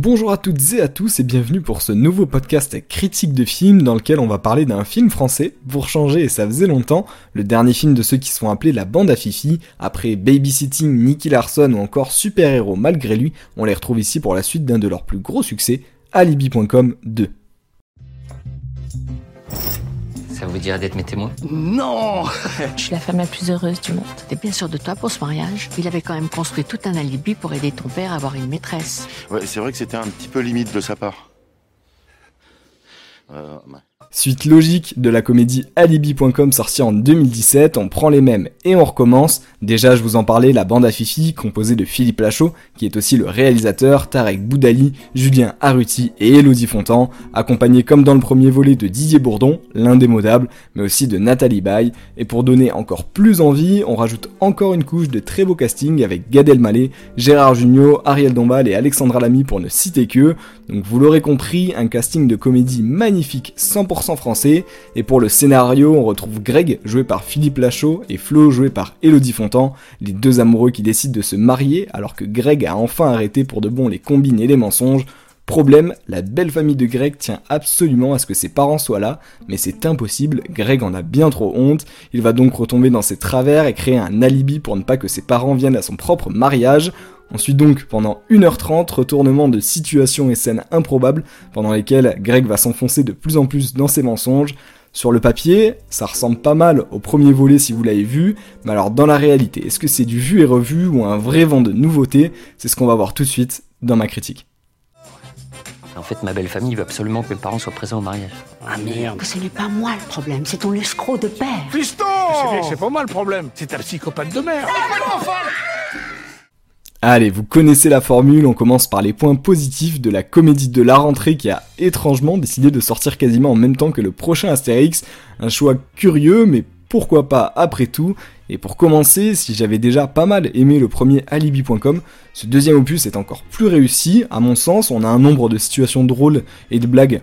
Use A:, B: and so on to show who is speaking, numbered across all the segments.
A: Bonjour à toutes et à tous et bienvenue pour ce nouveau podcast critique de film dans lequel on va parler d'un film français, pour changer et ça faisait longtemps, le dernier film de ceux qui sont appelés la bande à Fifi, après Babysitting, Nicky Larson ou encore Super Héros malgré lui, on les retrouve ici pour la suite d'un de leurs plus gros succès, Alibi.com 2.
B: Ça vous dirait d'être mes témoins
C: Non
D: Je suis la femme la plus heureuse du monde.
E: T'es bien sûr de toi pour ce mariage Il avait quand même construit tout un alibi pour aider ton père à avoir une maîtresse.
C: Ouais, c'est vrai que c'était un petit peu limite de sa part. Euh, ouais.
A: Suite logique de la comédie Alibi.com sortie en 2017, on prend les mêmes et on recommence. Déjà, je vous en parlais, la bande à Fifi, composée de Philippe Lachaud, qui est aussi le réalisateur, Tarek Boudali, Julien Arruti et Elodie Fontan, accompagnés comme dans le premier volet de Didier Bourdon, l'indémodable, mais aussi de Nathalie Baye. Et pour donner encore plus envie, on rajoute encore une couche de très beau casting avec Gad Elmaleh, Gérard Jugnot, Ariel Dombal et Alexandra Lamy pour ne citer que. Donc vous l'aurez compris, un casting de comédie magnifique 100% français. Et pour le scénario, on retrouve Greg, joué par Philippe Lachaud, et Flo, joué par Elodie Fontan, les deux amoureux qui décident de se marier alors que Greg a enfin arrêté pour de bon les combines et les mensonges. Problème, la belle famille de Greg tient absolument à ce que ses parents soient là, mais c'est impossible, Greg en a bien trop honte, il va donc retomber dans ses travers et créer un alibi pour ne pas que ses parents viennent à son propre mariage. Ensuite donc, pendant 1h30, retournement de situations et scènes improbables, pendant lesquelles Greg va s'enfoncer de plus en plus dans ses mensonges. Sur le papier, ça ressemble pas mal au premier volet si vous l'avez vu, mais alors dans la réalité, est-ce que c'est du vu et revu ou un vrai vent de nouveautés? C'est ce qu'on va voir tout de suite dans ma critique.
B: En fait, ma belle famille veut absolument que mes parents soient présents au mariage.
E: Ah merde Ce n'est pas moi le problème, c'est ton escroc de père
F: Fiston C'est pas moi le problème, c'est ta psychopathe de merde
A: Allez, vous connaissez la formule, on commence par les points positifs de la comédie de la rentrée qui a étrangement décidé de sortir quasiment en même temps que le prochain Astérix. Un choix curieux, mais pourquoi pas après tout. Et pour commencer, si j'avais déjà pas mal aimé le premier Alibi.com, ce deuxième opus est encore plus réussi. À mon sens, on a un nombre de situations drôles et de blagues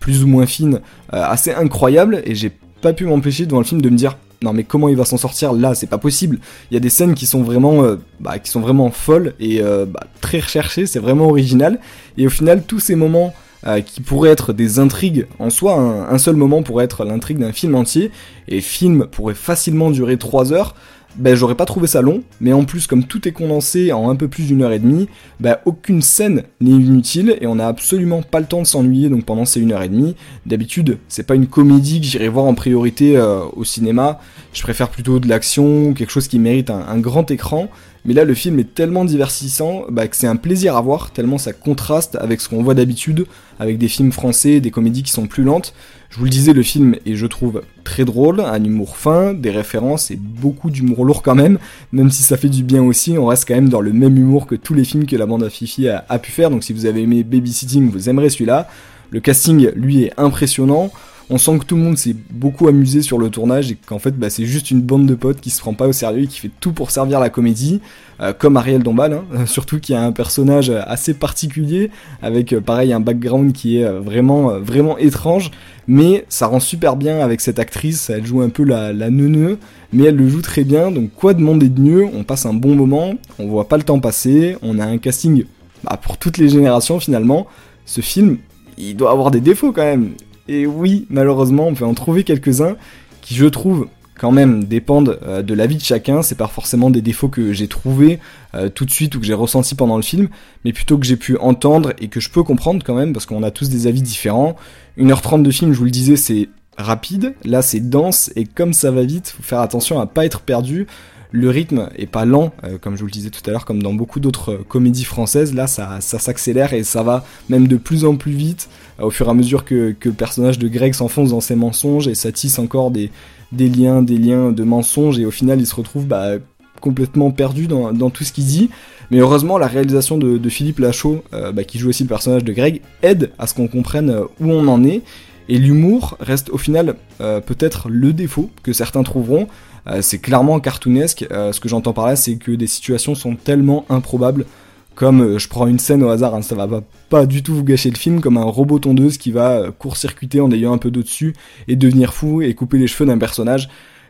A: plus ou moins fines euh, assez incroyables, et j'ai pas pu m'empêcher devant le film de me dire non mais comment il va s'en sortir là? C'est pas possible. Il y a des scènes qui sont vraiment euh, bah, qui sont vraiment folles et euh, bah, très recherchées c'est vraiment original. Et au final tous ces moments euh, qui pourraient être des intrigues. En soi un, seul moment pourrait être l'intrigue d'un film entier. Et film pourrait facilement durer 3 heures. Ben j'aurais pas trouvé ça long, mais en plus comme tout est condensé en un peu plus d'une heure et demie, ben aucune scène n'est inutile. Et on n'a absolument pas le temps de s'ennuyer donc pendant ces une heure et demie. D'habitude c'est pas une comédie que j'irai voir en priorité euh, au cinéma, je préfère plutôt de l'action, quelque chose qui mérite un, grand écran, mais là le film est tellement divertissant ben, que c'est un plaisir à voir, tellement ça contraste avec ce qu'on voit d'habitude, avec des films français, des comédies qui sont plus lentes. Je vous le disais, le film est, je trouve, très drôle, un humour fin, des références et beaucoup d'humour lourd quand même, même si ça fait du bien aussi, on reste quand même dans le même humour que tous les films que la bande à Fifi a, a pu faire, donc si vous avez aimé Babysitting, vous aimerez celui-là. Le casting, lui, est impressionnant. On sent que tout le monde s'est beaucoup amusé sur le tournage et qu'en fait bah, c'est juste une bande de potes qui se prend pas au sérieux et qui fait tout pour servir la comédie, euh, comme Ariel Dombal, hein, surtout qui a un personnage assez particulier avec euh, pareil un background qui est euh, vraiment vraiment étrange, mais ça rend super bien avec cette actrice, elle joue un peu la, la mais elle le joue très bien, donc quoi demander de mieux? On passe un bon moment, on voit pas le temps passer, on a un casting bah, pour toutes les générations finalement. Ce film, il doit avoir des défauts quand même. Et oui, malheureusement, on peut en trouver quelques-uns qui, je trouve, quand même dépendent euh, de la vie de chacun. C'est pas forcément des défauts que j'ai trouvés euh, tout de suite ou que j'ai ressenti pendant le film, mais plutôt que j'ai pu entendre et que je peux comprendre quand même parce qu'on a tous des avis différents. 1h30 de film, je vous le disais, c'est rapide. Là, c'est dense et comme ça va vite, faut faire attention à pas être perdu. Le rythme est pas lent, euh, comme je vous le disais tout à l'heure, comme dans beaucoup d'autres euh, comédies françaises. Là, ça, ça s'accélère et ça va même de plus en plus vite euh, au fur et à mesure que, le personnage de Greg s'enfonce dans ses mensonges et ça tisse encore des, liens, des liens de mensonges et au final, il se retrouve bah, complètement perdu dans, tout ce qu'il dit. Mais heureusement, la réalisation de, Philippe Lachaud, bah, qui joue aussi le personnage de Greg, aide à ce qu'on comprenne où on en est. Et l'humour reste au final peut-être le défaut que certains trouveront. Euh, c'est clairement cartoonesque. Euh, ce que j'entends par là, c'est que des situations sont tellement improbables. Comme je prends une scène au hasard, hein, ça va pas, pas, du tout vous gâcher le film, comme un robot tondeuse qui va court-circuiter en ayant un peu d'eau dessus et devenir fou et couper les cheveux d'un personnage.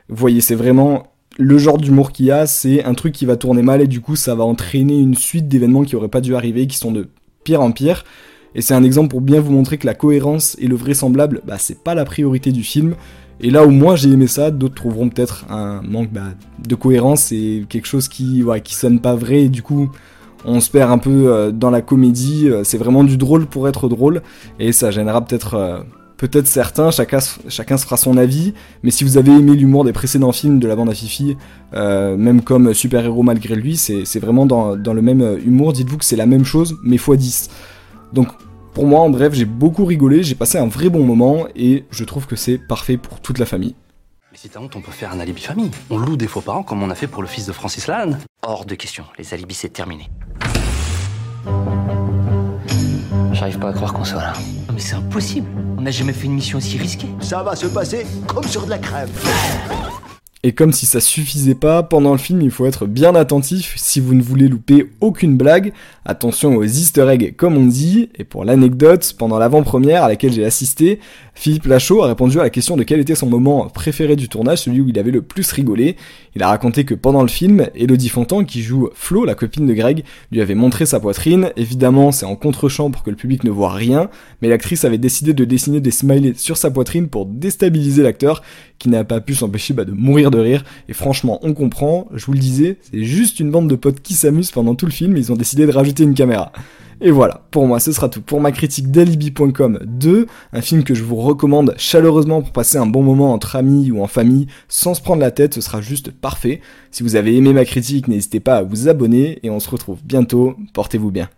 A: Vous voyez, c'est vraiment le genre d'humour qu'il y a, c'est un truc qui va tourner mal et du coup ça va entraîner une suite d'événements qui auraient pas dû arriver, qui sont de pire en pire. Et c'est un exemple pour bien vous montrer que la cohérence et le vraisemblable, bah, c'est pas la priorité du film. Et là où moi j'ai aimé ça, d'autres trouveront peut-être un manque bah, de cohérence et quelque chose qui, sonne pas vrai. Et du coup, on se perd un peu euh, dans la comédie. Euh, c'est vraiment du drôle pour être drôle. Et ça gênera peut-être euh, peut-être certains, chacun, se fera son avis, mais si vous avez aimé l'humour des précédents films de la bande à Fifi, même comme super-héros malgré lui, c'est vraiment dans, dans, le même humour, dites-vous que c'est la même chose, mais x 10. Donc pour moi, en bref, j'ai beaucoup rigolé, j'ai passé un vrai bon moment, et je trouve que c'est parfait pour toute la famille.
B: Mais si t'as honte, on peut faire un alibi famille. On loue des faux parents comme on a fait pour le fils de Francis Lalanne. Hors de question, les alibis c'est terminé. J'arrive pas à croire qu'on soit là. mais c'est impossible. On n'a jamais fait une mission aussi risquée.
G: Ça va se passer comme sur de la crème.
A: Et comme si ça suffisait pas, pendant le film il faut être bien attentif si vous ne voulez louper aucune blague. Attention aux easter eggs comme on dit. Et pour l'anecdote, pendant l'avant-première à laquelle j'ai assisté, Philippe Lachaud a répondu à la question de quel était son moment préféré du tournage, celui où il avait le plus rigolé. Il a raconté que pendant le film, Elodie Fontan, qui joue Flo, la copine de Greg, lui avait montré sa poitrine. Évidemment, c'est en contre-champ pour que le public ne voit rien, mais l'actrice avait décidé de dessiner des smileys sur sa poitrine pour déstabiliser l'acteur, qui n'a pas pu s'empêcher bah, de mourir de rire. Et franchement, on comprend, je vous le disais, c'est juste une bande de potes qui s'amusent pendant tout le film, ils ont décidé de rajouter une caméra. Et voilà, pour moi ce sera tout pour ma critique d'Alibi.com 2, un film que je vous recommande chaleureusement pour passer un bon moment entre amis ou en famille sans se prendre la tête, ce sera juste parfait. Si vous avez aimé ma critique, n'hésitez pas à vous abonner et on se retrouve bientôt, portez-vous bien.